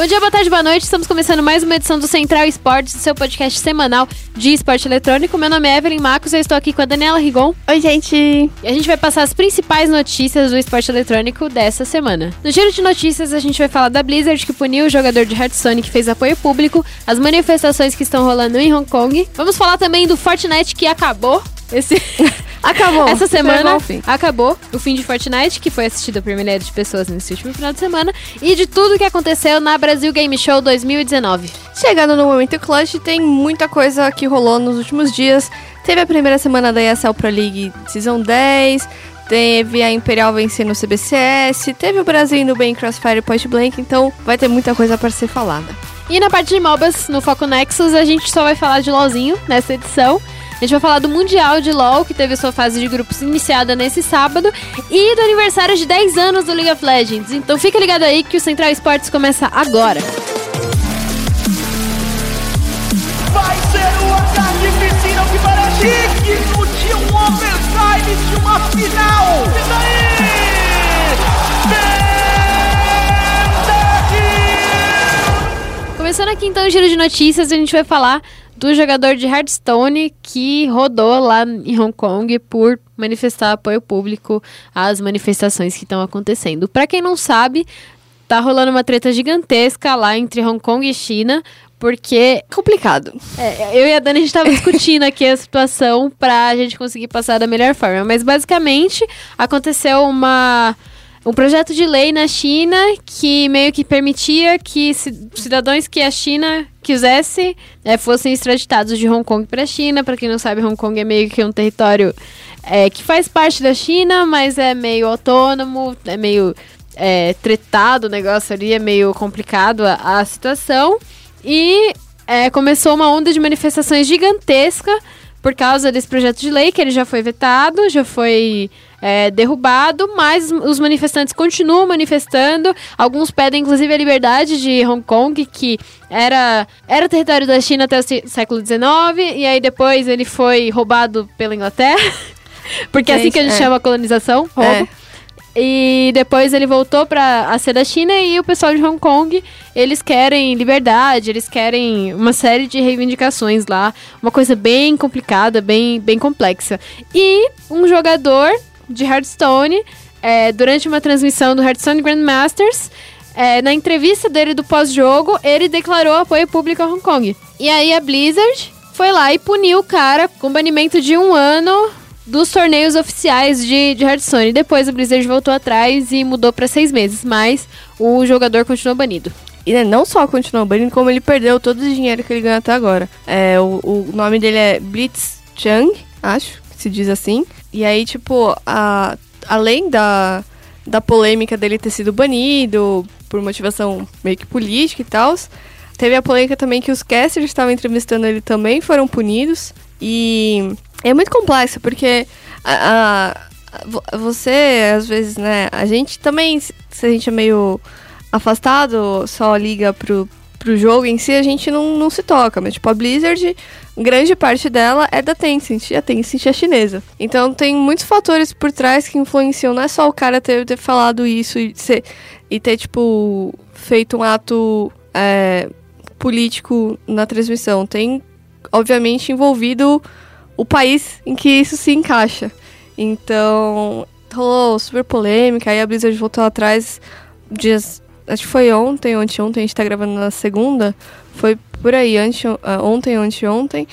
Bom dia, boa tarde, boa noite. Estamos começando mais uma edição do Central Esportes, seu podcast semanal de esporte eletrônico. Meu nome é Evelyn Marcos, eu estou aqui com a Daniela Rigon. Oi, gente! E a gente vai passar as principais notícias do esporte eletrônico dessa semana. No giro de notícias, a gente vai falar da Blizzard, que puniu o jogador de Hearthstone que fez apoio público, as manifestações que estão rolando em Hong Kong. Vamos falar também do Fortnite que acabou. Esse... Acabou. Essa semana acabou o fim de Fortnite, que foi assistido por milhares de pessoas nesse último final de semana, e de tudo que aconteceu na Brasil Game Show 2019. Chegando no momento clutch, tem muita coisa que rolou nos últimos dias. Teve a primeira semana da ESL Pro League Season 10, teve a Imperial vencendo o CBCS, teve o Brasil indo bem em Crossfire Point Blank, então vai ter muita coisa para ser falada. E na parte de MOBAs, no Foco Nexus, a gente só vai falar de LOLzinho nessa edição. A gente vai falar do Mundial de LoL, que teve sua fase de grupos iniciada nesse sábado, e do aniversário de 10 anos do League of Legends. Então fica ligado aí que o Central Esportes começa agora. Vai ser o ataque piscina que parece digno de um overtime de uma final. E daí? Começando aqui então o giro de notícias, a gente vai falar do jogador de Hearthstone que rodou lá em Hong Kong por manifestar apoio público às manifestações que estão acontecendo. Para quem não sabe, tá rolando uma treta gigantesca lá entre Hong Kong e China, porque. Complicado. É, eu e a Dani, a gente tava discutindo aqui a situação pra gente conseguir passar da melhor forma. Mas basicamente aconteceu uma um projeto de lei na China que meio que permitia que cidadãos que a China quisesse é, fossem extraditados de Hong Kong para a China. Para quem não sabe, Hong Kong é meio que um território é, que faz parte da China, mas é meio autônomo, é meio é, tretado o negócio ali, é meio complicado a, a situação. E é, começou uma onda de manifestações gigantesca por causa desse projeto de lei, que ele já foi vetado, já foi é, derrubado, mas os manifestantes continuam manifestando. Alguns pedem, inclusive, a liberdade de Hong Kong, que era, era território da China até o século XIX, e aí depois ele foi roubado pela Inglaterra. Porque é assim que a gente é. chama a colonização, roubo. É. E depois ele voltou para a ser da China e o pessoal de Hong Kong, eles querem liberdade, eles querem uma série de reivindicações lá, uma coisa bem complicada, bem, bem complexa. E um jogador de Hearthstone, é, durante uma transmissão do Hearthstone Grandmasters, é, na entrevista dele do pós-jogo, ele declarou apoio público a Hong Kong. E aí a Blizzard foi lá e puniu o cara com banimento de um ano dos torneios oficiais de, de Hearthstone. Depois a Blizzard voltou atrás e mudou para seis meses, mas o jogador continuou banido. E né, não só continuou banido, como ele perdeu todo o dinheiro que ele ganhou até agora. É, o, o nome dele é Blitz Chang, acho que se diz assim. E aí, tipo, a, além da, da polêmica dele ter sido banido por motivação meio que política e tal, teve a polêmica também que os casters que estavam entrevistando ele também foram punidos. E é muito complexo, porque a, a, você, às vezes, né, a gente também, se a gente é meio afastado, só liga pro, pro jogo em si, a gente não, não se toca. Mas, tipo, a Blizzard grande parte dela é da Tencent, e a Tencent é chinesa. Então tem muitos fatores por trás que influenciam, não é só o cara ter, ter falado isso e, ser, e ter, tipo, feito um ato é, político na transmissão. Tem, obviamente, envolvido o país em que isso se encaixa. Então, rolou super polêmica, aí a Blizzard voltou atrás dias. Acho que foi ontem, ontem, ontem, a gente tá gravando na segunda. Foi por aí, ante, uh, ontem, anteontem.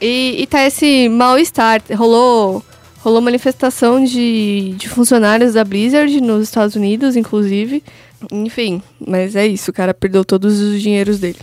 E, e tá esse mal-estar. Rolou, rolou manifestação de, de funcionários da Blizzard nos Estados Unidos, inclusive. Enfim, mas é isso, o cara perdeu todos os dinheiros dele.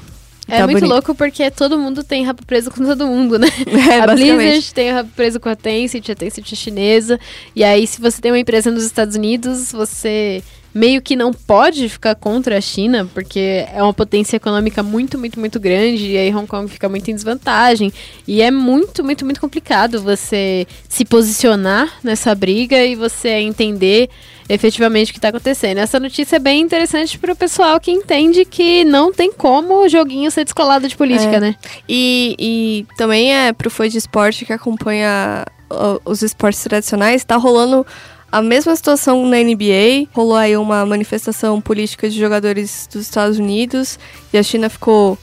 É tá muito bonito. louco porque todo mundo tem rabo preso com todo mundo, né? É, a Blizzard tem rabo preso com a Tencent, a Tencent é chinesa. E aí, se você tem uma empresa nos Estados Unidos, você meio que não pode ficar contra a China, porque é uma potência econômica muito, muito, muito grande, e aí Hong Kong fica muito em desvantagem. E é muito, muito, muito complicado você se posicionar nessa briga e você entender efetivamente o que está acontecendo. Essa notícia é bem interessante para o pessoal que entende que não tem como o joguinho ser descolado de política, é. né? E, e também é para o fã de esporte que acompanha os esportes tradicionais, está rolando A mesma situação na NBA, rolou aí uma manifestação política de jogadores dos Estados Unidos e a China ficou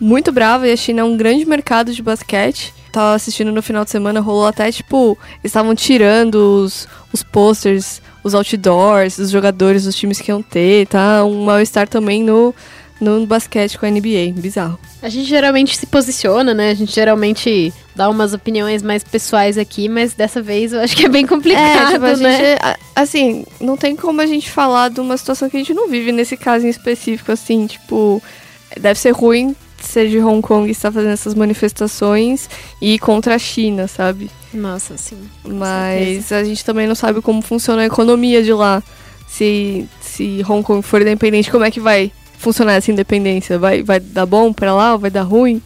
muito brava e a China é um grande mercado de basquete. Tava assistindo no final de semana, rolou até tipo, estavam tirando os, os posters, os outdoors, os jogadores dos times que iam ter, tá? Um mal-estar também no, no basquete com a NBA, bizarro. A gente geralmente se posiciona, né? A gente geralmente dá umas opiniões mais pessoais aqui, mas dessa vez eu acho que é bem complicado, É, tipo, a né? gente, assim, não tem como a gente falar de uma situação que a gente não vive nesse caso em específico, assim, tipo, deve ser ruim ser de Hong Kong e estar fazendo essas manifestações e ir contra a China, sabe? Nossa, sim. Mas a gente também não sabe como funciona a economia de lá. Se, se Hong Kong for independente, como é que vai funcionar essa independência? Vai, vai dar bom pra lá ou vai dar ruim?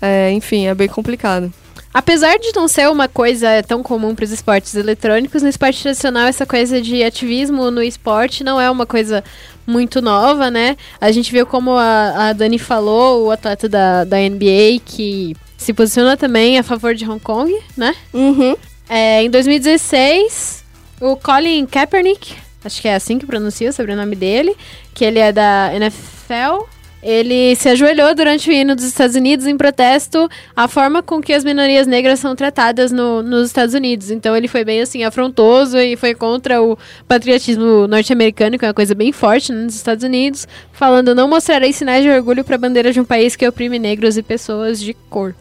É, enfim, é bem complicado. Apesar de não ser uma coisa tão comum para os esportes eletrônicos, no esporte tradicional essa coisa de ativismo no esporte não é uma coisa muito nova, né? A gente viu como a, a Dani falou, o atleta da, da NBA que se posiciona também a favor de Hong Kong, né? Uhum. É, em 2016, o Colin Kaepernick, acho que é assim que pronuncia o sobrenome dele, que ele é da NFL, ele se ajoelhou durante o hino dos Estados Unidos em protesto à forma com que as minorias negras são tratadas no- nos Estados Unidos. Então ele foi bem assim afrontoso e foi contra o patriotismo norte-americano, que é uma coisa bem forte né, nos Estados Unidos, falando não mostrarei sinais de orgulho para a bandeira de um país que oprime negros e pessoas de cor.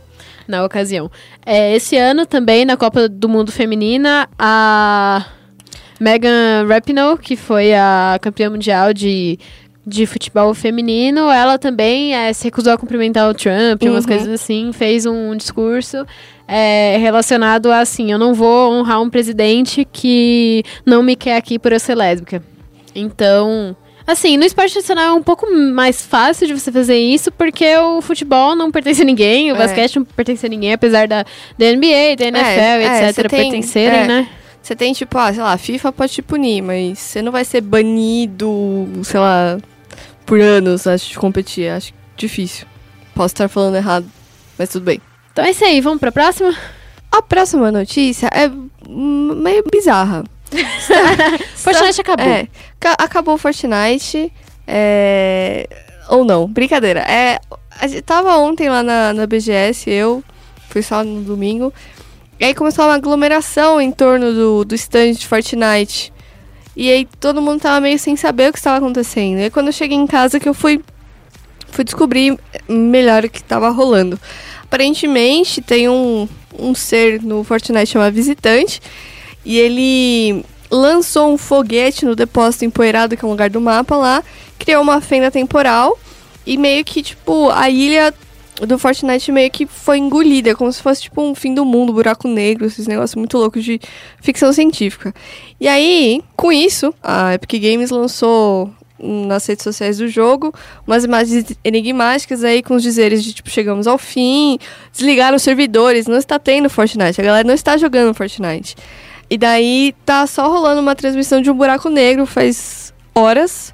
Na ocasião. É, esse ano também, na Copa do Mundo Feminina, a Megan Rapinoe, que foi a campeã mundial de, de futebol feminino, ela também eh, se recusou a cumprimentar o Trump, umas Uhum. coisas assim, fez um discurso eh, relacionado a assim, eu não vou honrar um presidente que não me quer aqui por eu ser lésbica. Então, assim, no esporte tradicional é um pouco mais fácil de você fazer isso, porque o futebol não pertence a ninguém, o É. basquete não pertence a ninguém, apesar da, da NBA, da NFL, é, você etc., pertencerem, é. né? Você tem, tipo, ah, sei lá, a FIFA pode te punir, mas você não vai ser banido, sei lá, por anos antes de competir. Acho difícil. Posso estar falando errado, mas tudo bem. Então é isso aí, vamos pra próxima? A próxima notícia é meio bizarra. Fortnite acabou. É, ca- acabou o Fortnite. É, ou não, brincadeira. É, a gente tava ontem lá na, na BGS, eu fui só no domingo. E aí começou uma aglomeração em torno do, do stand de Fortnite. E aí todo mundo tava meio sem saber o que estava acontecendo. E quando eu cheguei em casa que eu fui, fui descobrir melhor o que estava rolando. Aparentemente tem um, um ser no Fortnite chamado Visitante. E ele lançou um foguete no depósito empoeirado, que é um lugar do mapa lá. Criou uma fenda temporal. E meio que, tipo, a ilha do Fortnite meio que foi engolida, como se fosse tipo um fim do mundo, buraco negro, esses negócios muito loucos de ficção científica. E aí, com isso, a Epic Games lançou nas redes sociais do jogo umas imagens enigmáticas aí com os dizeres de tipo chegamos ao fim, desligaram os servidores, não está tendo Fortnite, a galera não está jogando Fortnite. E daí tá só rolando uma transmissão de um buraco negro faz horas.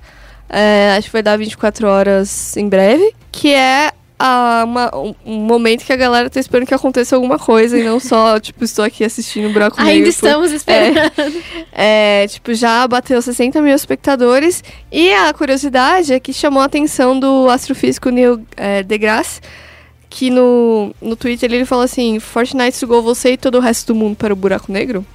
É, acho que vai dar 24 horas em breve. Que é a- uma- um, momento que a galera tá esperando que aconteça alguma coisa e não só, tipo, estou aqui assistindo o buraco negro. Ainda estamos esperando. é, tipo, já bateu 60 mil espectadores. E a curiosidade é que chamou a atenção do astrofísico Neil é, deGrasse, que no, no Twitter ele falou assim: Fortnite sugou você e todo o resto do mundo para o buraco negro?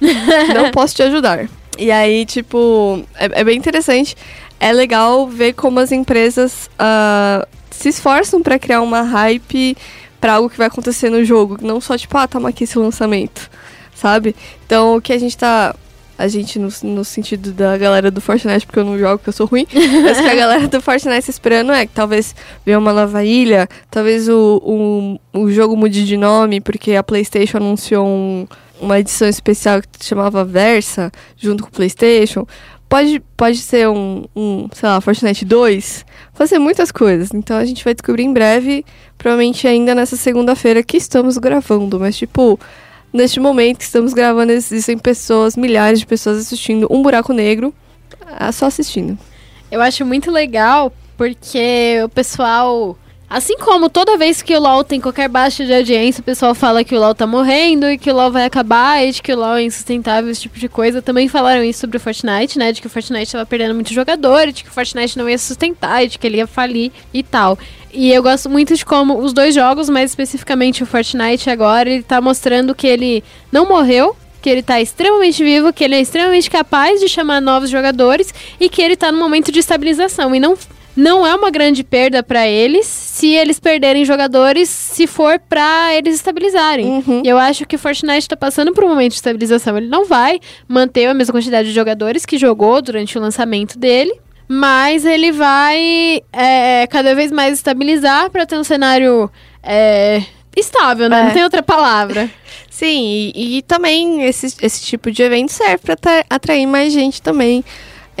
Não posso te ajudar. E aí, tipo, é, é bem interessante. É legal ver como as empresas ah, se esforçam para criar uma hype para algo que vai acontecer no jogo. Não só, tipo, ah, toma aqui esse lançamento, sabe? Então, o que a gente tá. A gente, no, no sentido da galera do Fortnite, porque eu não jogo, porque eu sou ruim. mas o que a galera do Fortnite tá esperando é que talvez venha uma nova ilha, talvez o, o, o jogo mude de nome, porque a PlayStation anunciou um- uma edição especial que chamava Versa, junto com o PlayStation. Pode, pode ser um, um, sei lá, Fortnite 2. Pode ser muitas coisas. Então a gente vai descobrir em breve, provavelmente ainda nessa segunda-feira que estamos gravando. Mas, tipo, neste momento que estamos gravando, existem pessoas, milhares de pessoas assistindo um buraco negro. ah, Só assistindo. Eu acho muito legal porque o pessoal Assim como toda vez que o LoL tem qualquer baixa de audiência, o pessoal fala que o LoL tá morrendo e que o LoL vai acabar e de que o LoL é insustentável, esse tipo de coisa. Também falaram isso sobre o Fortnite, né? De que o Fortnite tava perdendo muito jogador, de que o Fortnite não ia sustentar, de que ele ia falir e tal. E eu gosto muito de como os dois jogos, mais especificamente o Fortnite agora, ele tá mostrando que ele não morreu, que ele tá extremamente vivo, que ele é extremamente capaz de chamar novos jogadores e que ele tá no momento de estabilização. E não não é uma grande perda para eles se eles perderem jogadores, se for para eles estabilizarem. Uhum. Eu acho que o Fortnite tá passando por um momento de estabilização. Ele não vai manter a mesma quantidade de jogadores que jogou durante o lançamento dele. Mas ele vai é, cada vez mais estabilizar para ter um cenário é, estável, né? É. Não tem outra palavra. Sim, e, e também esse, esse tipo de evento serve pra atra- atrair mais gente também.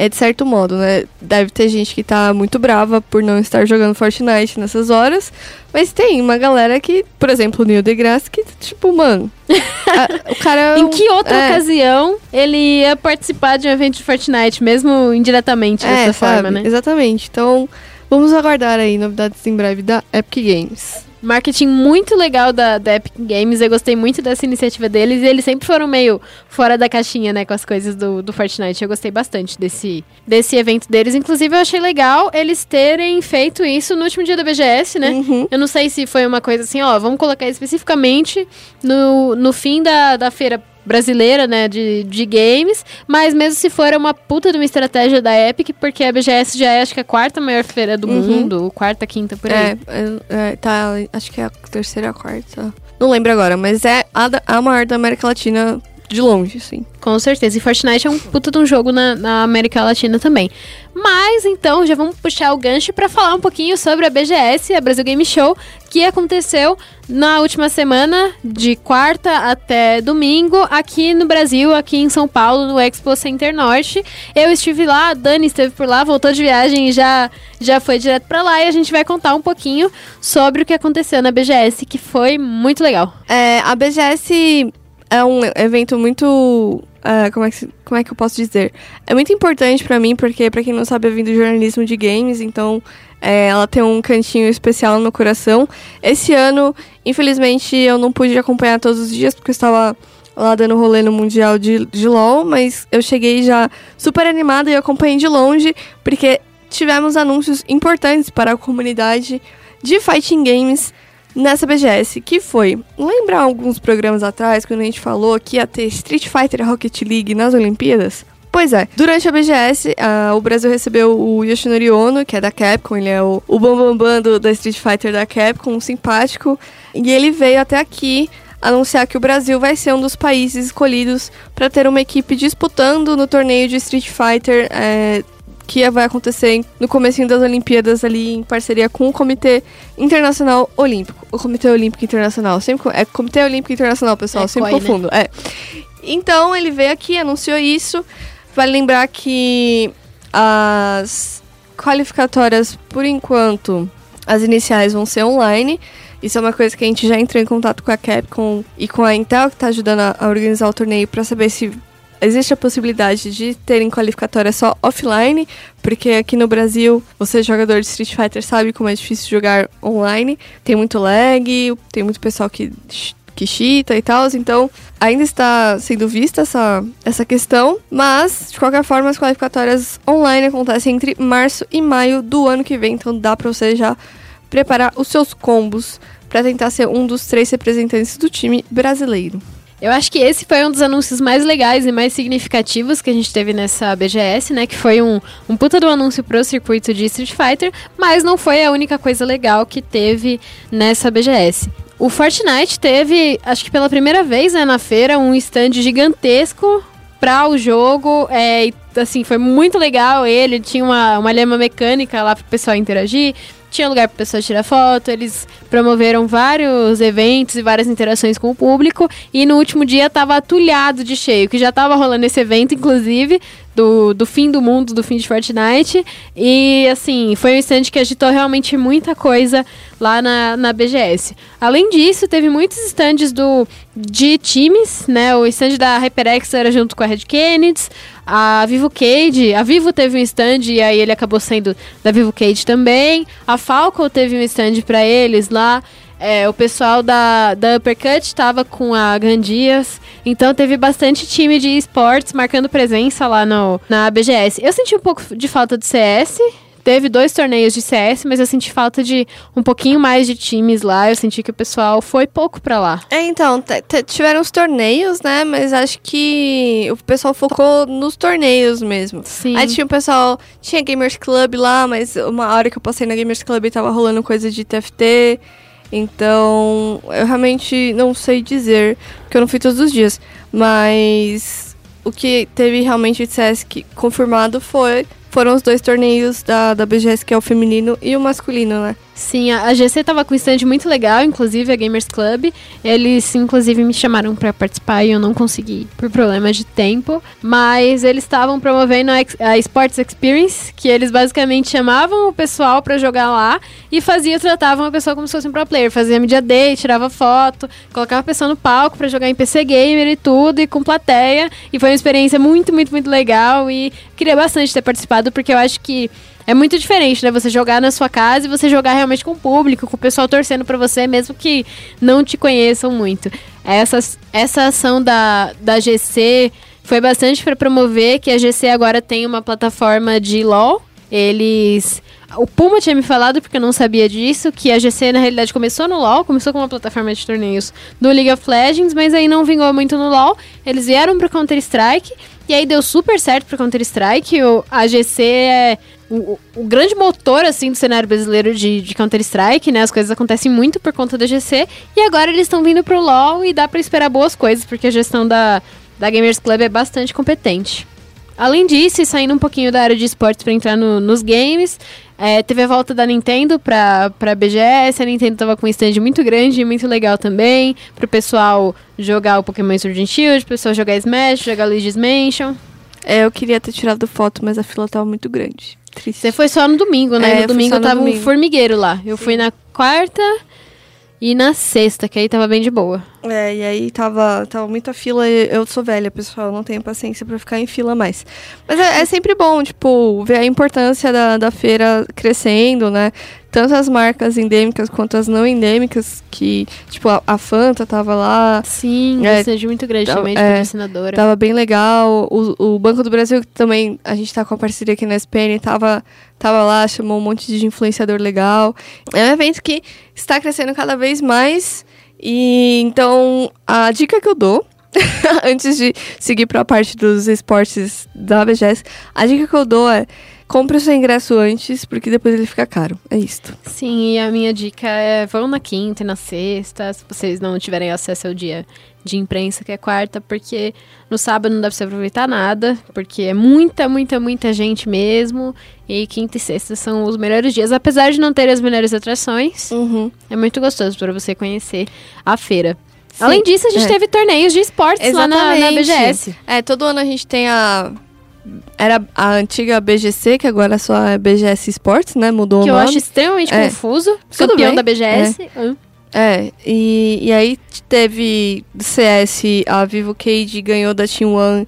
É de certo modo, né? Deve ter gente que tá muito brava por não estar jogando Fortnite nessas horas. Mas tem uma galera que, por exemplo, o Neil deGrasse, que, tipo, mano. a- o cara. é em que outra é, ocasião ele ia participar de um evento de Fortnite, mesmo indiretamente é, dessa sabe? forma, né? Exatamente. Então, vamos aguardar aí novidades em breve da Epic Games. Marketing muito legal da, da Epic Games, eu gostei muito dessa iniciativa deles e eles sempre foram meio fora da caixinha, né, com as coisas do, do Fortnite. Eu gostei bastante desse, desse evento deles. Inclusive, eu achei legal eles terem feito isso no último dia da BGS, né? Uhum. Eu não sei se foi uma coisa assim, ó, vamos colocar especificamente no, no fim da, da feira brasileira, né, de, de games, mas mesmo se for é uma puta de uma estratégia da Epic, porque a BGS já é, acho que a quarta maior feira do Uhum. mundo, quarta, quinta, por aí. É, é, é, tá, acho que é a terceira a quarta. Não lembro agora, mas é a, a maior da América Latina de longe, sim. Com certeza. E Fortnite é um puta de um jogo na, na América Latina também. Mas então já vamos puxar o gancho para falar um pouquinho sobre a BGS, a Brasil Game Show, que aconteceu na última semana, de quarta até domingo, aqui no Brasil, aqui em São Paulo, no Expo Center Norte. Eu estive lá, a Dani esteve por lá, voltou de viagem e já, já foi direto para lá. E a gente vai contar um pouquinho sobre o que aconteceu na BGS, que foi muito legal. É, a BGS é um evento muito. é, como, é que, como é que eu posso dizer? É muito importante pra mim, porque, pra quem não sabe, eu vim do jornalismo de games, então é, ela tem um cantinho especial no coração. Esse ano, infelizmente, eu não pude acompanhar todos os dias, porque eu estava lá dando rolê no Mundial de, de LoL, mas eu cheguei já super animada e acompanhei de longe, porque tivemos anúncios importantes para a comunidade de fighting games nessa BGS, que foi, lembrar alguns programas atrás, quando a gente falou que ia ter Street Fighter Rocket League nas Olimpíadas? Pois é, durante a BGS, ah, o Brasil recebeu o Yoshinori Ono, que é da Capcom, ele é o, o bambambam bam, da Street Fighter da Capcom, um simpático, e ele veio até aqui anunciar que o Brasil vai ser um dos países escolhidos para ter uma equipe disputando no torneio de Street Fighter é, que vai acontecer no comecinho das Olimpíadas ali em parceria com o Comitê Internacional Olímpico. O Comitê Olímpico Internacional, sempre é Comitê Olímpico Internacional, pessoal, É sempre COI, né? confundo. É. Então ele veio aqui, anunciou isso. Vale lembrar que as qualificatórias, por enquanto, as iniciais vão ser online. Isso é uma coisa que a gente já entrou em contato com a Capcom e com a Intel, que está ajudando a, organizar o torneio, para saber se existe a possibilidade de terem qualificatória só offline, porque aqui no Brasil, você jogador de Street Fighter sabe como é difícil jogar online. Tem muito lag, tem muito pessoal que, cheata e tal, então ainda está sendo vista essa, essa questão, mas de qualquer forma as qualificatórias online acontecem entre março e maio do ano que vem, então dá pra você já preparar os seus combos para tentar ser um dos três representantes do time brasileiro. Eu acho que esse foi um dos anúncios mais legais e mais significativos que a gente teve nessa BGS, né? Que foi um, um puta do anúncio pro circuito de Street Fighter, mas não foi a única coisa legal que teve nessa BGS. O Fortnite teve, acho que pela primeira vez né, na feira, um stand gigantesco para o jogo. É, assim, foi muito legal ele. Tinha uma, uma lema mecânica lá pro pessoal interagir. Tinha lugar para pessoa tirar foto, eles promoveram vários eventos e várias interações com o público. E no último dia tava atulhado de cheio, que já tava rolando esse evento, inclusive, do, do fim do mundo, do fim de Fortnite. E assim, foi um stand que agitou realmente muita coisa lá na, na BGS. Além disso, teve muitos stands do, de times, né? O stand da HyperX era junto com a Red Kennedy. A Vivo Cage, a Vivo teve um stand e aí ele acabou sendo da Vivo Cage também. A Falco teve um stand pra eles lá. É, o pessoal da, da Uppercut tava com a Gandias. Então teve bastante time de esportes marcando presença lá no, na BGS. Eu senti um pouco de falta do CS. Teve dois torneios de CS, mas eu senti falta de um pouquinho mais de times lá. Eu senti que o pessoal foi pouco pra lá. É, então, tiveram os torneios, né? Mas acho que o pessoal focou nos torneios mesmo. Sim. Aí tinha o pessoal, tinha Gamers Club lá, mas uma hora que eu passei na Gamers Club tava rolando coisa de TFT. Então, eu realmente não sei dizer, porque eu não fui todos os dias. Mas o que teve realmente de que- confirmado foi, foram os dois torneios da, da BGS, que é o feminino e o masculino, né? Sim, a, GC tava com um stand muito legal, inclusive a Gamers Club. Eles, inclusive, me chamaram pra participar e eu não consegui por problema de tempo. Mas eles estavam promovendo a, a Sports Experience, que eles basicamente chamavam o pessoal pra jogar lá e fazia, tratavam a pessoa como se fosse um pro player. Fazia media day, tirava foto, colocava a pessoa no palco pra jogar em PC Gamer e tudo, e com plateia. E foi uma experiência muito, muito, muito legal. E queria bastante ter participado, porque eu acho que é muito diferente, né? Você jogar na sua casa e você jogar realmente com o público, com o pessoal torcendo pra você, mesmo que não te conheçam muito. Essa, essa ação da, da GC foi bastante pra promover que a GC agora tem uma plataforma de LoL. Eles. O Puma tinha me falado, porque eu não sabia disso, que a GC na realidade começou no LoL, começou com uma plataforma de torneios do League of Legends, mas aí não vingou muito no LoL. Eles vieram pro Counter-Strike e aí deu super certo pro Counter-Strike. A GC é o, o- grande motor, assim, do cenário brasileiro de, de Counter-Strike, né? As coisas acontecem muito por conta da GC. E agora eles estão vindo pro LoL e dá pra esperar boas coisas, porque a gestão da, da Gamers Club é bastante competente. Além disso, saindo um pouquinho da área de esportes para entrar no- nos games, é, teve a volta da Nintendo pra, pra BGS. A Nintendo tava com um stand muito grande e muito legal também. Pro pessoal jogar o Pokémon Sword and Shield, pro pessoal jogar Smash, jogar Luigi's Mansion. É, eu queria ter tirado foto, mas a fila tava muito grande. Triste. Você foi só no domingo, né? É, no domingo só no tava um domingo. formigueiro lá. Eu fui na quarta e na sexta, que aí tava bem de boa. É, e aí tava, tava muita fila. Eu sou velha, pessoal, não tenho paciência pra ficar em fila mais. Mas é, é sempre bom, tipo, ver a importância da, da feira crescendo, né? Tanto as marcas endêmicas quanto as não endêmicas, que, tipo, a, a Fanta tava lá, Sim, É, stand muito grande também de é, patrocinadora. tava bem legal. O, o Banco do Brasil, que também a gente tá com a parceria aqui na SPN, tava, tava lá, chamou um monte de influenciador legal. É um evento que está crescendo cada vez mais. E então, a dica que eu dou, antes de seguir para a parte dos esportes da BGS, a dica que eu dou é compre o seu ingresso antes, porque depois ele fica caro. É isto. Sim, e a minha dica é vão na quinta e na sexta, se vocês não tiverem acesso ao dia de imprensa, que é quarta, porque no sábado não dá pra você aproveitar nada, porque é muita, muita, muita gente mesmo. E quinta e sexta são os melhores dias, apesar de não ter as melhores atrações. Uhum. É muito gostoso para você conhecer a feira. Sim, Além disso, a gente é. teve torneios de esportes lá na, na Exatamente. BGS. É, todo ano a gente tem a. Era a antiga BGC, que agora só é BGS Sports, né? Mudou Que o eu nome. acho extremamente É. confuso. Tudo Campeão bem. da BGS. Hum. É, e, e aí teve CS, a Vivo Cage ganhou da Team One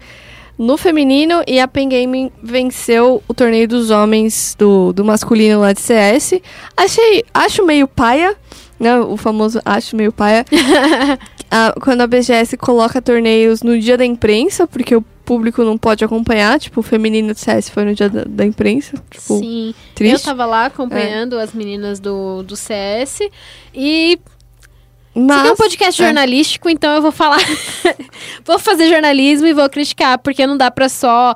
no feminino e a Pen Gaming venceu o torneio dos homens do, do masculino lá de CS. Achei, acho meio paia, né? O famoso acho meio paia. Ah, quando a BGS coloca torneios no dia da imprensa, porque o público não pode acompanhar, tipo, o feminino de CS foi no dia da, da imprensa. Tipo, Sim. triste. Eu tava lá acompanhando as meninas do, do CS e Mas, Isso aqui é um podcast é. jornalístico, então eu vou falar. vou fazer jornalismo e vou criticar, porque não dá pra só.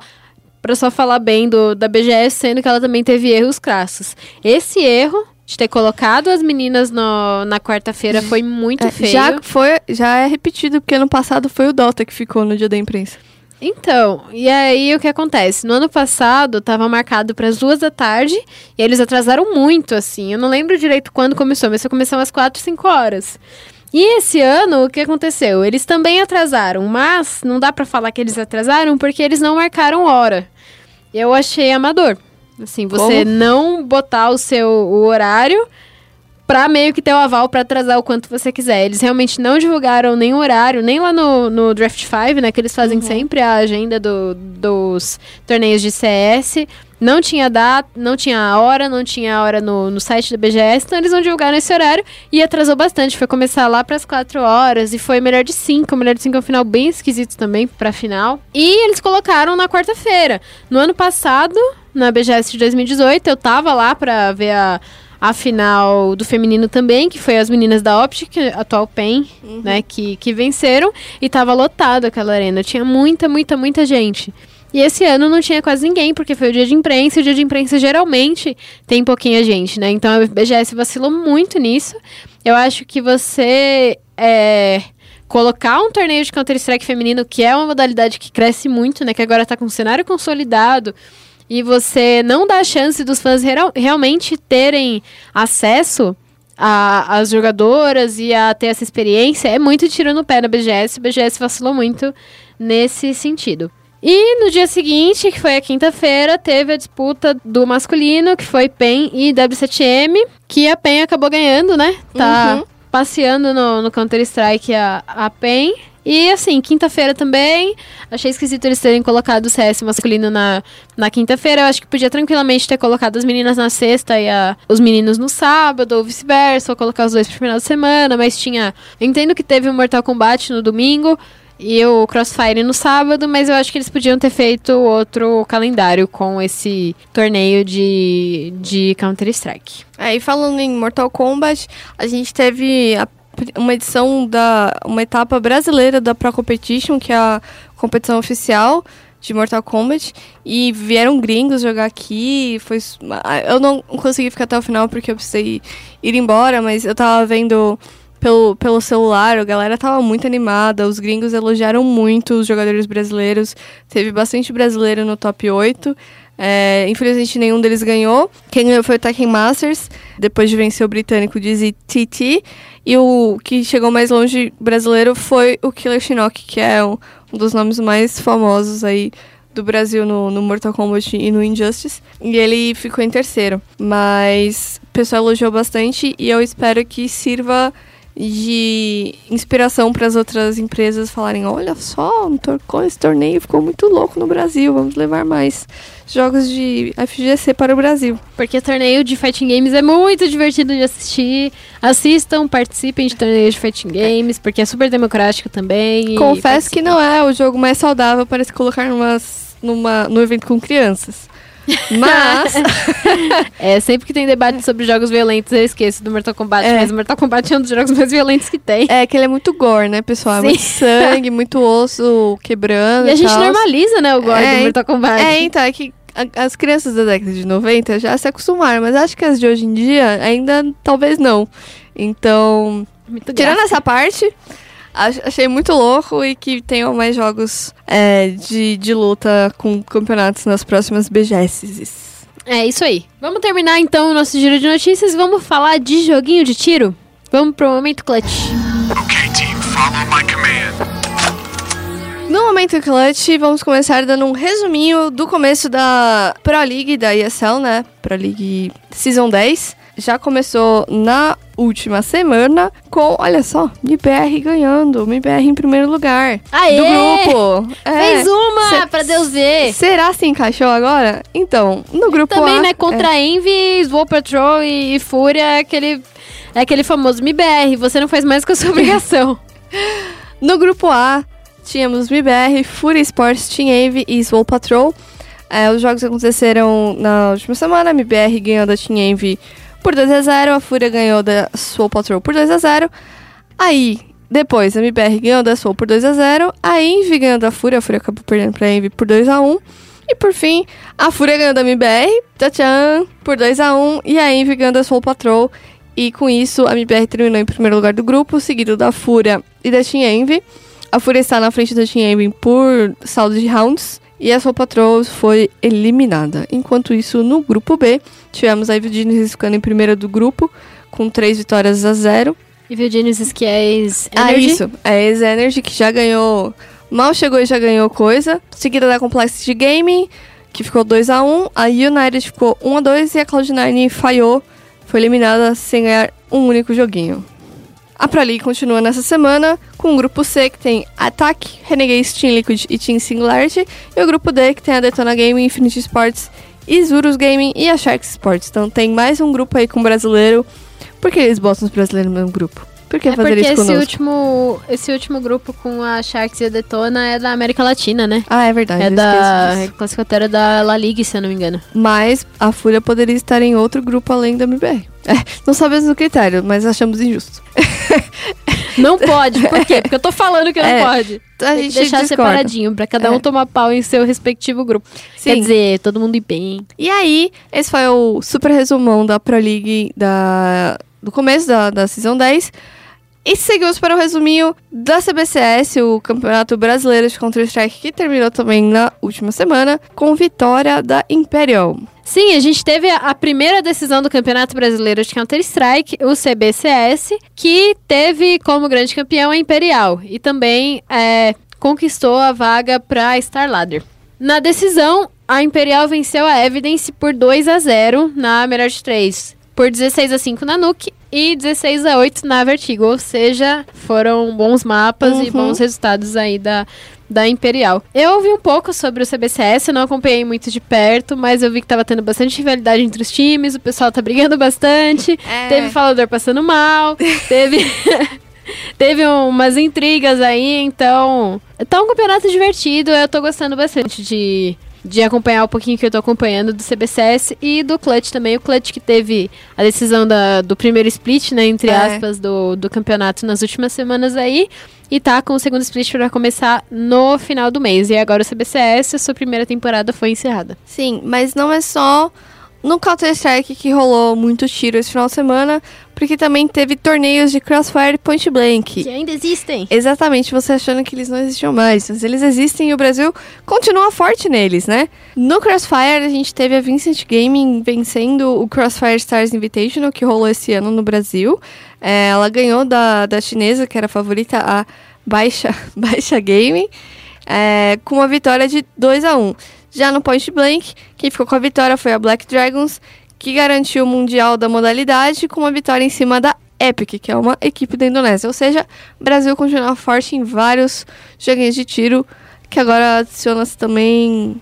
Pra só falar bem do, da BGS, sendo que ela também teve erros crassos. Esse erro de ter colocado as meninas no- na quarta-feira foi muito É, feio. já foi, já é repetido, porque ano passado foi o Dota que ficou no dia da imprensa. Então, e aí o que acontece? No ano passado tava marcado para as duas da tarde e eles atrasaram muito, assim. Eu não lembro direito quando começou, mas começou umas 4, 5 horas. E esse ano, o que aconteceu? Eles também atrasaram, mas não dá pra falar que eles atrasaram porque eles não marcaram hora. Eu achei amador. Assim, você Como? não botar o seu o horário pra meio que ter o aval pra atrasar o quanto você quiser. Eles realmente não divulgaram nenhum horário, nem lá no, no Draft 5, né? Que eles fazem sempre a agenda do, dos torneios de CS. Não tinha data, não tinha a hora, não tinha a hora no, no site da BGS, então eles não divulgaram esse horário e atrasou bastante. Foi começar lá pras 4 horas e foi melhor de 5. Melhor de 5 é um final bem esquisito também pra final. E eles colocaram na quarta-feira. No ano passado, na BGS de 2018, eu tava lá pra ver a, a final do feminino também, que foi as meninas da Optic, atual PEN, né, que, que venceram. E tava lotado aquela arena. Tinha muita, muita, muita gente. E esse ano não tinha quase ninguém, porque foi o dia de imprensa, e o dia de imprensa geralmente tem pouquinha gente, né? Então a BGS vacilou muito nisso. Eu acho que você é, colocar um torneio de Counter-Strike feminino, que é uma modalidade que cresce muito, né? Que agora tá com um cenário consolidado, e você não dá a chance dos fãs real- realmente terem acesso às jogadoras e a ter essa experiência, é muito tiro no pé na BGS. A BGS vacilou muito nesse sentido. E no dia seguinte, que foi a quinta-feira, teve a disputa do masculino, que foi PEN e W7M, que a PEN acabou ganhando, né? Tá Uhum. passeando no, no Counter-Strike a, a PEN. E assim, quinta-feira também. Achei esquisito eles terem colocado o CS masculino na, na quinta-feira. Eu acho que podia tranquilamente ter colocado as meninas na sexta e a- os meninos no sábado, ou vice-versa, ou colocar os dois pro final de semana. Mas tinha. Entendo que teve o Mortal Kombat no domingo e o Crossfire no sábado, mas eu acho que eles podiam ter feito outro calendário com esse torneio de, de Counter-Strike. É, e falando em Mortal Kombat, a gente teve a uma edição da. uma etapa brasileira da Pro Competition, que é a competição oficial de Mortal Kombat. E vieram gringos jogar aqui. Foi, ah, eu não consegui ficar até o final porque eu precisei ir embora, mas eu tava vendo. Pelo, pelo celular, a galera tava muito animada, os gringos elogiaram muito os jogadores brasileiros, teve bastante brasileiro no top 8. É, infelizmente nenhum deles ganhou. Quem ganhou foi o Tekken Masters, depois de vencer o britânico Dizzy TT. E o que chegou mais longe brasileiro foi o Killer Shinnok, que é um, um dos nomes mais famosos aí do Brasil no, no Mortal Kombat e no Injustice. E ele ficou em terceiro. Mas o pessoal elogiou bastante e eu espero que sirva de inspiração para as outras empresas falarem: olha só, um tor- esse torneio ficou muito louco no Brasil, vamos levar mais jogos de FGC para o Brasil. Porque torneio de fighting games é muito divertido de assistir. Assistam, participem de torneios de fighting games, porque é super democrático também. Confesso que não é o jogo mais saudável para se colocar numas, numa, num evento com crianças. Mas É, sempre que tem debate sobre jogos violentos, eu esqueço do Mortal Kombat. É. Mas o Mortal Kombat é um dos jogos mais violentos que tem. é que ele é muito gore, né, pessoal? É muito sangue, muito osso quebrando. E a gente normaliza, né, o gore É, do Mortal Kombat. É, então, é que as crianças da década de 90 já se acostumaram, mas acho que as de hoje em dia ainda talvez não. Então, Muito tirando gráfico. essa parte, achei muito louco e que tenham mais jogos é, de, de luta com campeonatos nas próximas BGS. É isso aí. Vamos terminar então o nosso giro de notícias e vamos falar de joguinho de tiro? Vamos pro momento clutch. Okay, team, follow my command. No momento clutch, vamos começar dando um resuminho do começo da Pro League da ESL, né? Pro League Season 10. Já começou na última semana com, olha só, MBR ganhando, MBR em primeiro lugar Aê! do grupo. É. Fez uma, Cê- pra Deus ver. Será se encaixou agora? Então, no grupo Também, A, né, contra a Envy, Swole Patrol e, e Fúria, é aquele, é aquele famoso MBR, você não faz mais que a sua obrigação. No grupo A, tínhamos MIBR, Fury Sports, Team Envy e Swole Patrol. É, os jogos aconteceram na última semana. A MBR ganhou da Team Envy por 2 a 0 a Fúria ganhou da Swole Patrol por 2 a 0 Aí, depois, a MBR ganhou da Swole por 2 a 0 a Envy ganhou da Fúria, a Fúria acabou perdendo pra Envy por 2 a 1 e por fim, a Fúria ganhou da MBR, tchan, por 2 a 1 e a Envy ganhou da Swole Patrol. E com isso, a MBR terminou em primeiro lugar do grupo, seguido da Fúria e da Team Envy. A Fúria está na frente da Team Envy por saldo de rounds. E a Soul Patrol foi eliminada. Enquanto isso, no grupo B, tivemos a Evil Genius ficando em primeira do grupo, com três vitórias a zero. E viu Genesis que é ex Ah, isso. A ex-Energy, que já ganhou... Mal chegou e já ganhou coisa. Seguida da Complexity Gaming, que ficou 2 a 1 A United ficou 1 a 2 E a Cloud9 falhou. Foi eliminada sem ganhar um único joguinho. A Pro League continua nessa semana com o grupo C que tem Attack, Renegades Team Liquid e Team Singularity, e o grupo D que tem a Detona Gaming, Infinity Sports, Isurus Gaming e a Sharks Sports. Então tem mais um grupo aí com brasileiro. Por que eles botam os brasileiros no mesmo grupo? Por que É fazer porque isso esse último, esse último grupo com a Sharks e a Detona é da América Latina, né? Ah, é verdade. É da classificatória da La Liga, se eu não me engano. Mas a Fúria poderia estar em outro grupo além da MBR. É, não sabemos o critério, mas achamos injusto. Não pode, por quê? Porque eu tô falando que não É, pode. A Tem que gente deixar discorda. separadinho, pra cada um É. tomar pau em seu respectivo grupo. Quer Sim. dizer, todo mundo ir bem. E aí, esse foi o super resumão da Pro League da, do começo da, da Season 10. E seguimos para o resuminho da CBCS, o Campeonato Brasileiro de Counter-Strike, que terminou também na última semana, com vitória da Imperial. Sim, a gente teve a- primeira decisão do Campeonato Brasileiro de Counter-Strike, o CBCS, que teve como grande campeão a Imperial e também é, conquistou a vaga para Star Ladder. Na decisão, a Imperial venceu a Evidence por 2 a 0 na melhor de 3, por 16 a 5 na Nuke e 16 a 8 na Vertigo, ou seja, foram bons mapas e Uhum. bons resultados aí da, da Imperial. Eu ouvi um pouco sobre o CBCS, não acompanhei muito de perto, mas eu vi que tava tendo bastante rivalidade entre os times, o pessoal tá brigando bastante, É. teve falador passando mal, teve... Teve umas intrigas aí, então. Tá um campeonato divertido, eu tô gostando bastante de, de acompanhar um pouquinho que eu tô acompanhando do CBCS e do Clutch também. O Clutch que teve a decisão da, do primeiro split, né, entre É. aspas, do, do campeonato nas últimas semanas aí. E tá com o segundo split pra começar no final do mês. E agora o CBCS, a sua primeira temporada foi encerrada. Sim, mas não é só no Counter-Strike que rolou muito tiro esse final de semana, porque também teve torneios de Crossfire e Point Blank. Que ainda existem. Exatamente, você achando que eles não existiam mais. Mas eles existem e o Brasil continua forte neles, né? No Crossfire, a gente teve a Vincent Gaming vencendo o Crossfire Stars Invitational, que rolou esse ano no Brasil. É, ela ganhou da, da chinesa, que era a favorita, a Baixa, Baixa Gaming, é, com uma vitória de 2 a 1 Já no Point Blank, quem ficou com a vitória foi a Black Dragons, que garantiu o Mundial da modalidade com uma vitória em cima da Epic, que é uma equipe da Indonésia. Ou seja, o Brasil continua forte em vários joguinhos de tiro, que agora adiciona-se também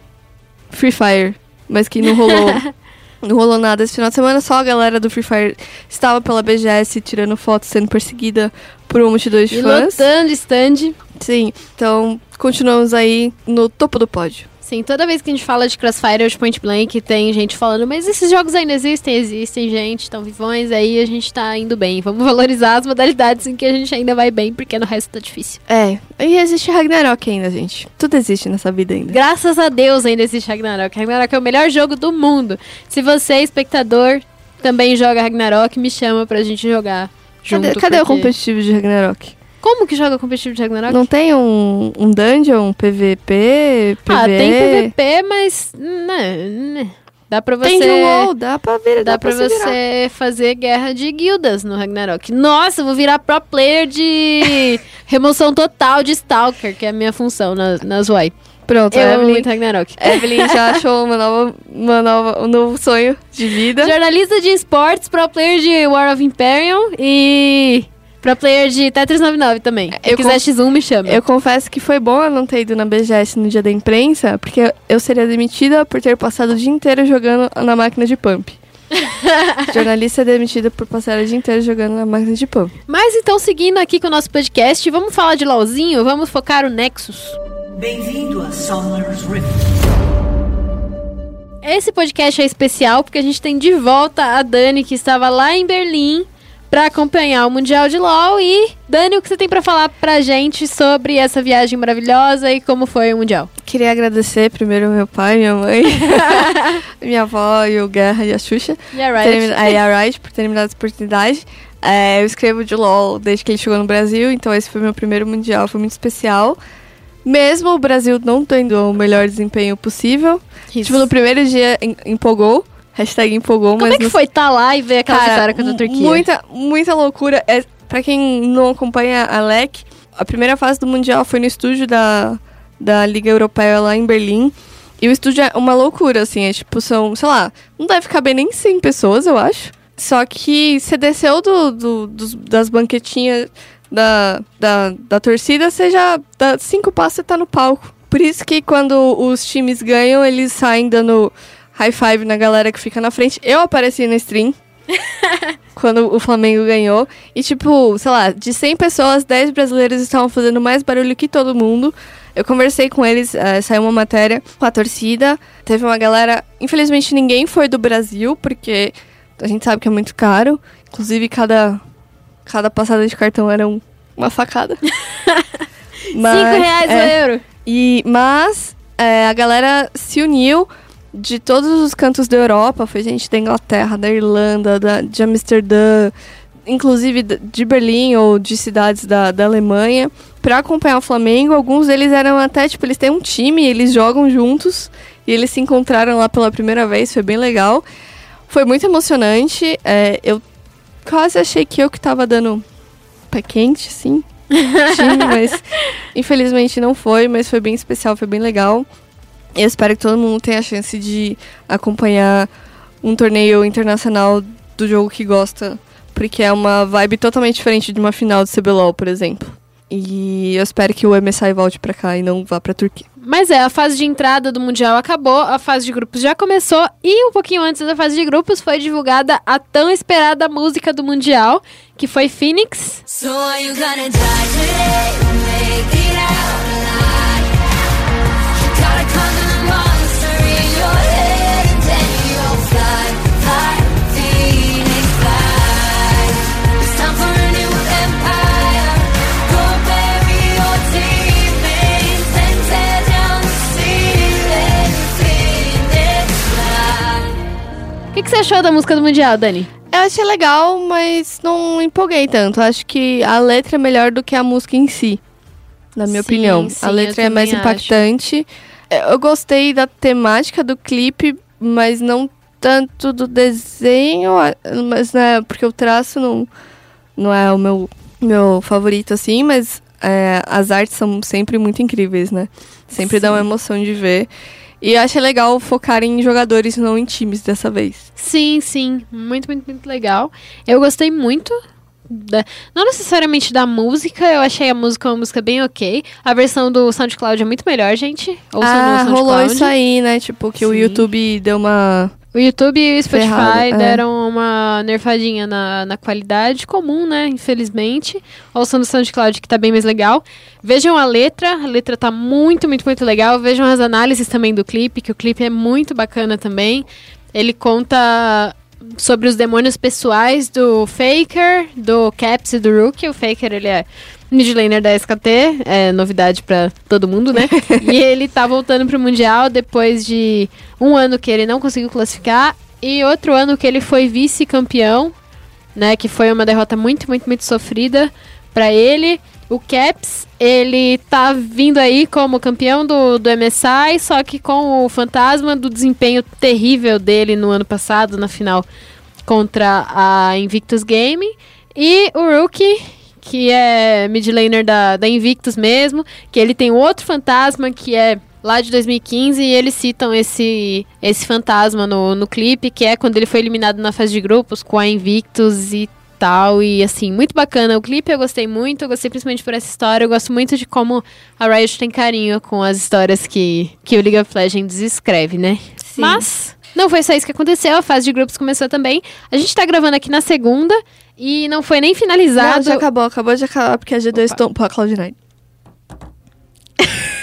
Free Fire, mas que não rolou. Não rolou nada esse final de semana, só a galera do Free Fire estava pela BGS tirando fotos, sendo perseguida por uma multidão de E fãs. lotando stand. Sim, então continuamos aí no topo do pódio. Sim, toda vez que a gente fala de Crossfire ou de Point Blank, tem gente falando, mas esses jogos ainda existem? Existem, gente, estão vivões, aí a gente tá indo bem. Vamos valorizar as modalidades em que a gente ainda vai bem, porque no resto tá difícil. É, e existe Ragnarok ainda, gente. Tudo existe nessa vida ainda. Graças a Deus ainda existe Ragnarok. Ragnarok é o melhor jogo do mundo. Se você, espectador, também joga Ragnarok, me chama pra gente jogar junto. Cadê, cadê o porque- competitivo de Ragnarok? Como que joga competitivo de Ragnarok? Não tem um, um dungeon, um PVP, PVE? Ah, tem PVP, mas... Né, né. Dá pra você... Tem de WoW, dá pra ver, dá, Dá pra virar. você fazer guerra de guildas no Ragnarok. Nossa, eu vou virar pro player de remoção total de Stalker, que é a minha função na, nas UI. Pronto, Eu amo Evelyn, muito Ragnarok. Evelyn já achou uma nova, uma nova, um novo sonho de vida. Jornalista de esportes, pro player de War of Imperium e pro player de Tetris 99 também. Se Eu quiser con- X1, me chama. Eu confesso que foi bom eu não ter ido na BGS no dia da imprensa, porque eu seria demitida por ter passado o dia inteiro jogando na máquina de pump. Jornalista é demitida por passar o dia inteiro jogando na máquina de pump. Mas então, seguindo aqui com o nosso podcast, vamos falar de LOLzinho? Vamos focar o Nexus. Bem-vindo a Summer's Rift. Esse podcast é especial porque a gente tem de volta a Dani, que estava lá em Berlim para acompanhar o Mundial de LoL. E, Dani, o que você tem para falar pra gente sobre essa viagem maravilhosa e como foi o Mundial? Queria agradecer primeiro meu pai, minha mãe, minha avó e o Guerra e a Xuxa. E a Riot? aí a Riot por terem me dado essa oportunidade. É, eu escrevo de LOL desde que ele chegou no Brasil, então esse foi meu primeiro mundial, foi muito especial. Mesmo o Brasil não tendo o melhor desempenho possível. Isso. Tipo, no primeiro dia em- empolgou. Hashtag empolgou, Como mas é que no- foi estar lá e ver aquela Cara, vitória contra a mu- Turquia? Muita, muita loucura. É, pra quem não acompanha a LEC, a primeira fase do Mundial foi no estúdio da, da Liga Europeia lá em Berlim. E o estúdio é uma loucura, assim. É tipo, são, sei lá, não deve caber nem 100 pessoas, eu acho. Só que você desceu do, do- das banquetinhas da, da, da torcida, você já dá cinco passos e tá no palco. Por isso que quando os times ganham, eles saem dando high five na galera que fica na frente. Eu apareci na stream. quando o Flamengo ganhou. E, tipo, sei lá, de 100 pessoas, 10 brasileiros estavam fazendo mais barulho que todo mundo. Eu conversei com eles, eh, saiu uma matéria com a torcida. Teve uma galera. Infelizmente, ninguém foi do Brasil, porque a gente sabe que é muito caro. Inclusive, cada, cada passada de cartão era um- uma facada. Mas, Cinco reais é, o euro. e, mas é, a galera se uniu de todos os cantos da Europa. Foi gente da Inglaterra, da Irlanda, da, de Amsterdã, inclusive de Berlim ou de cidades da, da Alemanha, pra acompanhar o Flamengo. Alguns deles eram até, tipo, eles têm um time, eles jogam juntos e eles se encontraram lá pela primeira vez. Foi bem legal. Foi muito emocionante. é, eu quase achei que eu que tava dando pé quente, sim. time, mas infelizmente não foi, mas foi bem especial, foi bem legal. Eu espero que todo mundo tenha a chance de acompanhar um torneio internacional do jogo que gosta, porque é uma vibe totalmente diferente de uma final do CBLOL, por exemplo. E eu espero que o MSI volte pra cá e não vá pra Turquia. Mas é, a fase de entrada do Mundial acabou, a fase de grupos já começou e um pouquinho antes da fase de grupos foi divulgada a tão esperada música do Mundial, que foi Phoenix. So que, que você achou da música do Mundial, Dani? Eu achei legal, mas não empolguei tanto. Acho que a letra é melhor do que a música em si, na minha Sim, opinião. sim, a letra é mais também acho. impactante. É, Eu gostei da temática do clipe, mas não tanto do desenho, mas né, porque o traço não, não é o meu, meu favorito assim, mas é, as artes são sempre muito incríveis, né? Sempre dá uma emoção de ver. E eu achei legal focar em jogadores, não em times dessa vez. Sim, sim, muito, muito, muito legal. Eu gostei muito. da- não necessariamente da música, eu achei a música uma música bem ok. A versão do SoundCloud é muito melhor, gente. Ouçam ah, rolou isso aí, né? Tipo, que o Sim. YouTube deu uma. O YouTube e o Spotify Ferrado, é. deram uma nerfadinha na, na qualidade comum, né? Infelizmente. Ouçam no SoundCloud, que tá bem mais legal. Vejam a letra, a letra tá muito, muito, muito legal. Vejam as análises também do clipe, que o clipe é muito bacana também. Ele conta sobre os demônios pessoais do Faker, do Caps e do Rookie. O Faker, ele é mid laner da SKT, é novidade pra todo mundo, né? e ele tá voltando pro Mundial depois de um ano que ele não conseguiu classificar e outro ano que ele foi vice-campeão, né? Que foi uma derrota muito, muito, muito sofrida pra ele. O Caps, ele tá vindo aí como campeão do, do MSI, só que com o fantasma do desempenho terrível dele no ano passado, na final contra a Invictus Game. E o Rookie, que é mid laner da, da Invictus mesmo, que ele tem outro fantasma que é lá de 2015 e eles citam esse, esse fantasma no, no clipe, que é quando ele foi eliminado na fase de grupos com a Invictus e tal. E assim, muito bacana o clipe, eu gostei muito, eu gostei principalmente por essa história, eu gosto muito de como a Riot tem carinho com as histórias que, que o League of Legends escreve, né? Sim. Mas não foi só isso que aconteceu, a fase de grupos começou também. A gente tá gravando aqui na segunda e não foi nem Não, finalizado. já acabou, acabou de acabar, porque a G2 Opa. a Cloud9.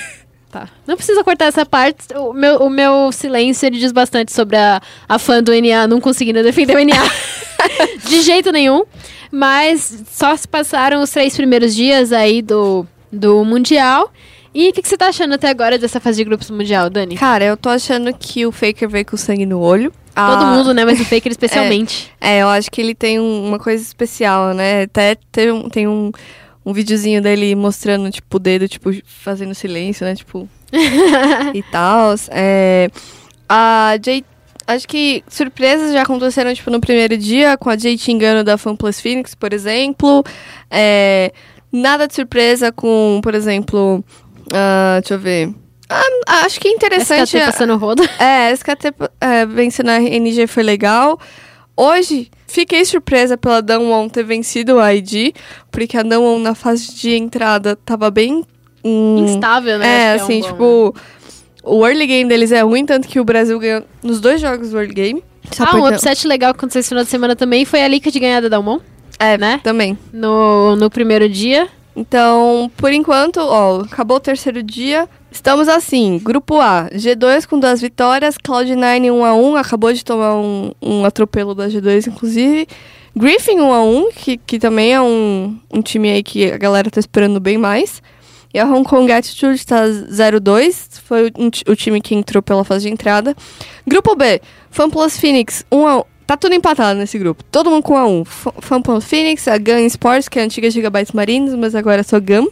Tá. Não precisa cortar essa parte. O meu, o meu silêncio ele diz bastante sobre a, a fã do NA não conseguindo defender o NA. De jeito nenhum. Mas só se passaram os três primeiros dias aí do, do Mundial. E o que, que você tá achando até agora dessa fase de grupos Mundial, Dani? Cara, eu tô achando que o Faker veio com sangue no olho. Todo Ah, mundo, né? Mas o Faker especialmente. É, eu acho que ele tem um- uma coisa especial, né? Até teve um- tem um, um videozinho dele mostrando, tipo, o dedo, tipo, fazendo silêncio, né? Tipo, e tal. É, a Jay... Acho que surpresas já aconteceram, tipo, no primeiro dia, com a Jay xingando da FanPlus Phoenix, por exemplo. É, nada de surpresa com, por exemplo... ah, deixa eu ver... Ah, acho que é interessante... SKT passando rodo. É, SKT é, vencendo a NG foi legal. Hoje Fiquei surpresa pela Damwon ter vencido a ID, porque a Damwon na fase de entrada tava bem. hum, Instável, né? é, que assim, um bom, tipo. O early game deles é ruim, tanto que o Brasil ganhou nos dois jogos do early game. Só Ah, um porque- upset legal que aconteceu esse final de semana também foi a Lica de ganhar da Dalmon É, né? Também. no, no primeiro dia. Então, por enquanto, ó, acabou o terceiro dia. Estamos assim, grupo A, G2 com duas vitórias, Cloud9 1x1, acabou de tomar um, um atropelo da G2, inclusive. Griffin 1x1, que, que também é um, um time aí que a galera tá esperando bem mais. E a Hong Kong Attitude tá 0-2, foi o, o time que entrou pela fase de entrada. Grupo B, FunPlus Phoenix 1x1. Tá tudo empatado nesse grupo. Todo mundo com A1. Fu- FunPlus Phoenix, a Gun Sports, que é a antiga Gigabytes Marines, mas agora é só Gun.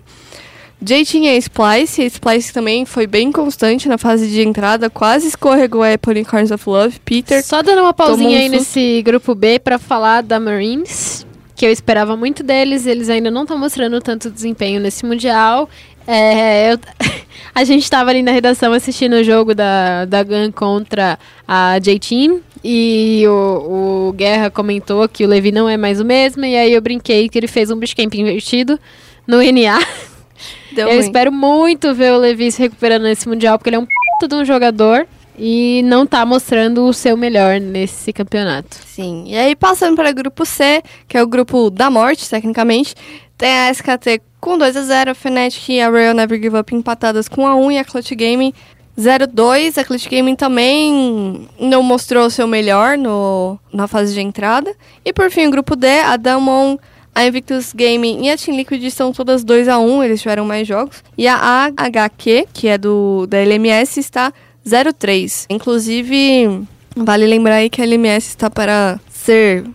J-Team e a Splice. A Splice também foi bem constante na fase de entrada, quase escorregou a Apple Unicorns of Love. Peter. Só dando uma pausinha um aí nesse grupo B pra falar da Marines, que eu esperava muito deles. Eles ainda não estão mostrando tanto desempenho nesse Mundial. É, eu- a gente tava ali na redação assistindo o jogo da, da Gun contra a J-Team. E o, o Guerra comentou que o Levi não é mais o mesmo. E aí eu brinquei que ele fez um Camp invertido no NA. Deu eu ruim. espero muito ver o Levi se recuperando nesse Mundial, porque ele é um puto de um jogador. E não tá mostrando o seu melhor nesse campeonato. Sim. E aí, passando para o grupo C, que é o grupo da morte, tecnicamente, tem a SKT com 2 a 0 a Fnatic e a Royal Never Give Up empatadas com a 1 e a Clutch Gaming 0-2. A Clutch Gaming também não mostrou o seu melhor no, na fase de entrada. E por fim, o grupo D, a Damon, a Invictus Gaming e a Team Liquid estão todas 2 a 1 eles tiveram mais jogos. E a AHQ, que é do da LMS, está 0-3. Inclusive, vale lembrar aí que a LMS está para ser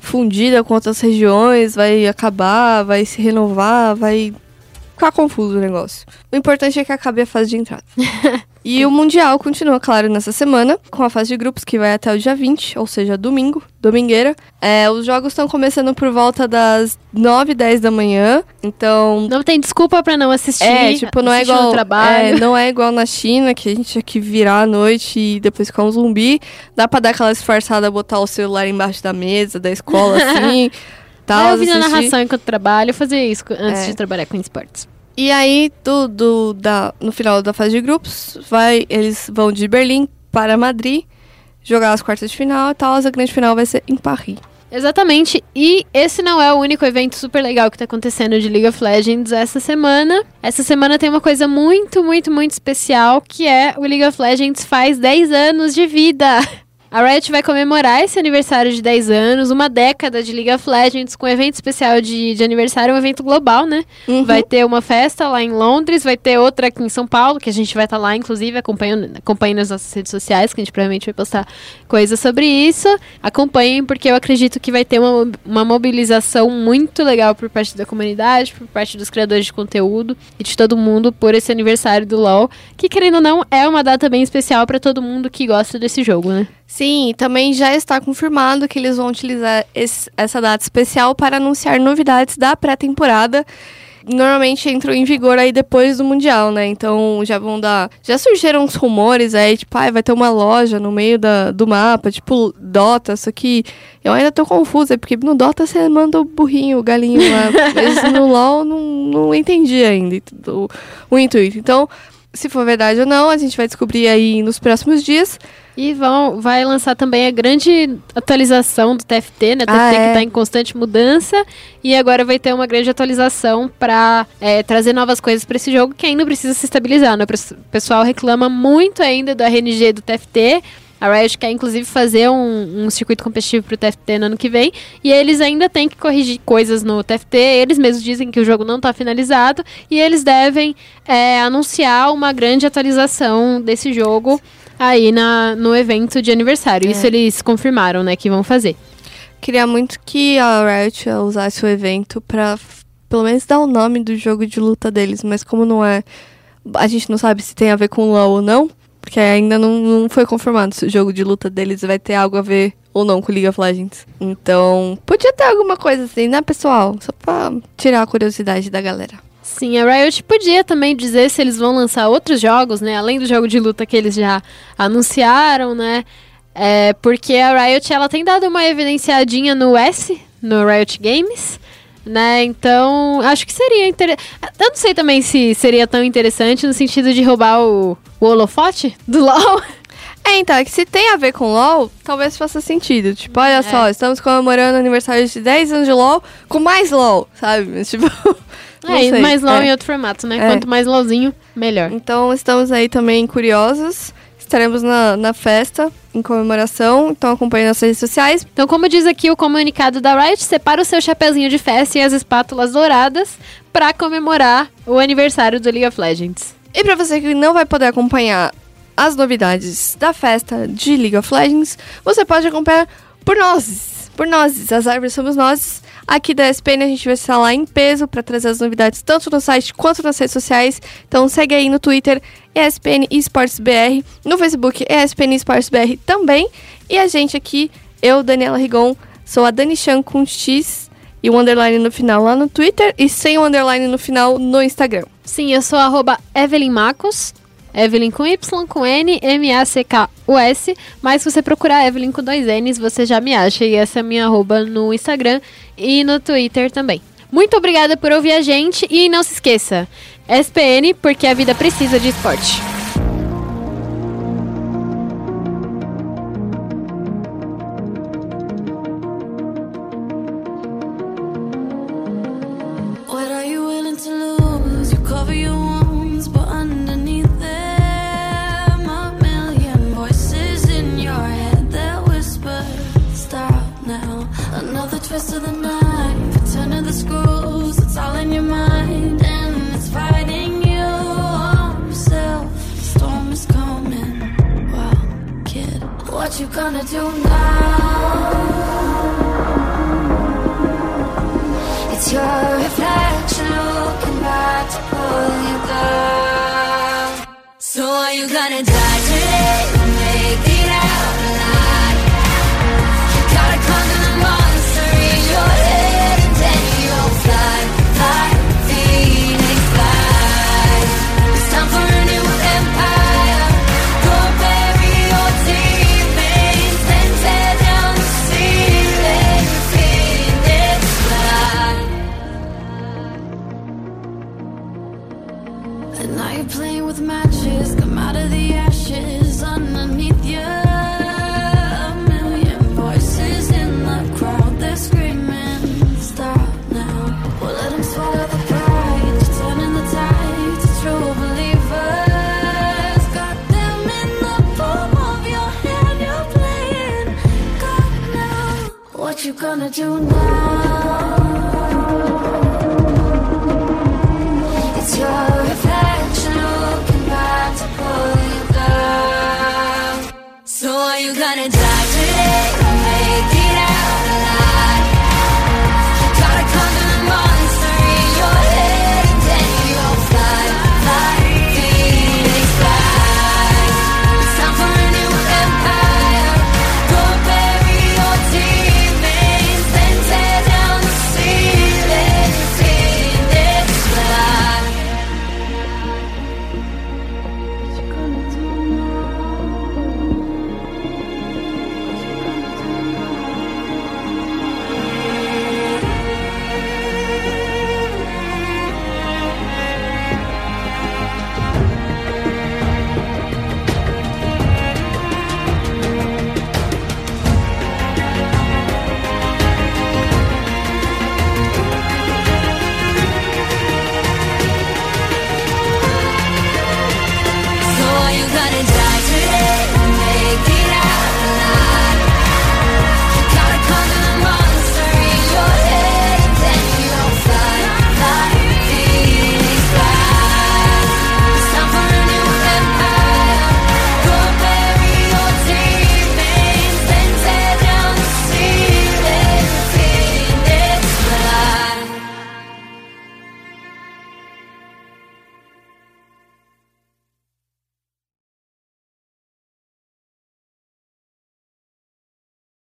fundida com outras regiões, vai acabar, vai se renovar, vai ficar confuso o negócio. O importante é que acabe a fase de entrada. e o Mundial continua, claro, nessa semana, com a fase de grupos que vai até o dia 20, ou seja, domingo, domingueira. É, os jogos estão começando por volta das 9, 10 da manhã, então Não tem desculpa pra não assistir. é, tipo, não é igual. trabalho. é, não é igual na China, que a gente tinha que virar à noite e depois ficar um zumbi. Dá pra dar aquela disfarçada, botar o celular embaixo da mesa, da escola, assim. Tal, Vai ouvindo a assistir. narração enquanto trabalho, eu fazia isso antes É. de trabalhar com esportes. E aí, do, do- da, no final da fase de grupos, vai, eles vão de Berlim para Madrid, jogar as quartas de final e tal. A grande final vai ser em Paris. Exatamente, e esse não é o único evento super legal que tá acontecendo de League of Legends essa semana. Essa semana tem uma coisa muito, muito, muito especial, que é o League of Legends faz 10 anos de vida. A Riot vai comemorar esse aniversário de 10 anos, uma década de League of Legends, com um evento especial de, de aniversário, um evento global, né? Uhum. Vai ter uma festa lá em Londres, vai ter outra aqui em São Paulo, que a gente vai estar lá, inclusive, acompanhando, acompanhem nas nossas redes sociais, que a gente provavelmente vai postar coisas sobre isso. Acompanhem, porque eu acredito que vai ter uma, uma mobilização muito legal por parte da comunidade, por parte dos criadores de conteúdo e de todo mundo por esse aniversário do LoL, que querendo ou não, é uma data bem especial para todo mundo que gosta desse jogo, né? Sim, também já está confirmado que eles vão utilizar esse- essa data especial para anunciar novidades da pré-temporada. Normalmente entram em vigor aí depois do Mundial, né? Então já vão dar. Já surgiram uns rumores aí, tipo, ah, vai ter uma loja no meio da, do mapa, tipo Dota, só que eu ainda tô confusa, porque no Dota você manda o burrinho, o galinho lá. mas no LoL não, não entendi ainda o, o intuito. Então, se for verdade ou não, a gente vai descobrir aí nos próximos dias. E vão, vai lançar também a grande atualização do TFT, né? TFT Ah, que é. está em constante mudança. E agora vai ter uma grande atualização para trazer novas coisas para esse jogo que ainda precisa se estabilizar, né? O pessoal reclama muito ainda do RNG do TFT. A Riot quer, inclusive, fazer um, um circuito competitivo pro TFT no ano que vem. E eles ainda têm que corrigir coisas no TFT. Eles mesmos dizem que o jogo não está finalizado. E eles devem é, anunciar uma grande atualização desse jogo aí na, no evento de aniversário. Isso eles confirmaram, né, que vão fazer. Queria muito que a Riot usasse o evento pra f- pelo menos dar o nome do jogo de luta deles, mas como não é. A gente não sabe se tem a ver com LoL ou não, porque ainda não, não foi confirmado se o jogo de luta deles vai ter algo a ver ou não com League of Legends. Então, podia ter alguma coisa assim, né, pessoal? Só pra tirar a curiosidade da galera. Sim, a Riot podia também dizer se eles vão lançar outros jogos, né? Além do jogo de luta que eles já anunciaram, né? É, porque a Riot ela tem dado uma evidenciadinha no S, no Riot Games, né? Então, acho que seria interessante. Eu não sei também se seria tão interessante no sentido de roubar o, o holofote do LoL. É, então, é que se tem a ver com LOL, talvez faça sentido. Tipo, olha só, estamos comemorando o aniversário de 10 anos de LOL com mais LOL, sabe? Mas, tipo. É, mais LoL É. em outro formato, né? É. Quanto mais LoLzinho, melhor. Então estamos aí também curiosos. Estaremos na, na festa em comemoração. Então acompanhe nas redes sociais. Então, como diz aqui o comunicado da Riot, separa o seu chapeuzinho de festa e as espátulas douradas pra comemorar o aniversário do League of Legends. E pra você que não vai poder acompanhar as novidades da festa de League of Legends, você pode acompanhar por nós. Por nós, as árvores somos nós. Aqui da SPN a gente vai estar lá em peso para trazer as novidades tanto no site quanto nas redes sociais. Então segue aí no Twitter, ESPN Esportes BR, no Facebook, ESPN Esportes BR também. E a gente aqui, eu, Daniela Rigon, sou a Dani Chan com X e o underline no final lá no Twitter e sem o underline no final no Instagram. Sim, eu sou arroba Evelyn Macos. Evelyn com Y, com N, M-A-C-K-U-S. Mas se você procurar Evelyn com dois N's, você já me acha. E essa é a minha arroba no Instagram e no Twitter também. Muito obrigada por ouvir a gente. E não se esqueça, SPN, porque a vida precisa de esporte. Twist of the knife, turn of the screws, it's all in your mind, and it's fighting you. Arm yourself, the storm is coming. Wow, kid, what you gonna do now? It's your reflection looking back to pull you down. So are you gonna die today gonna do now?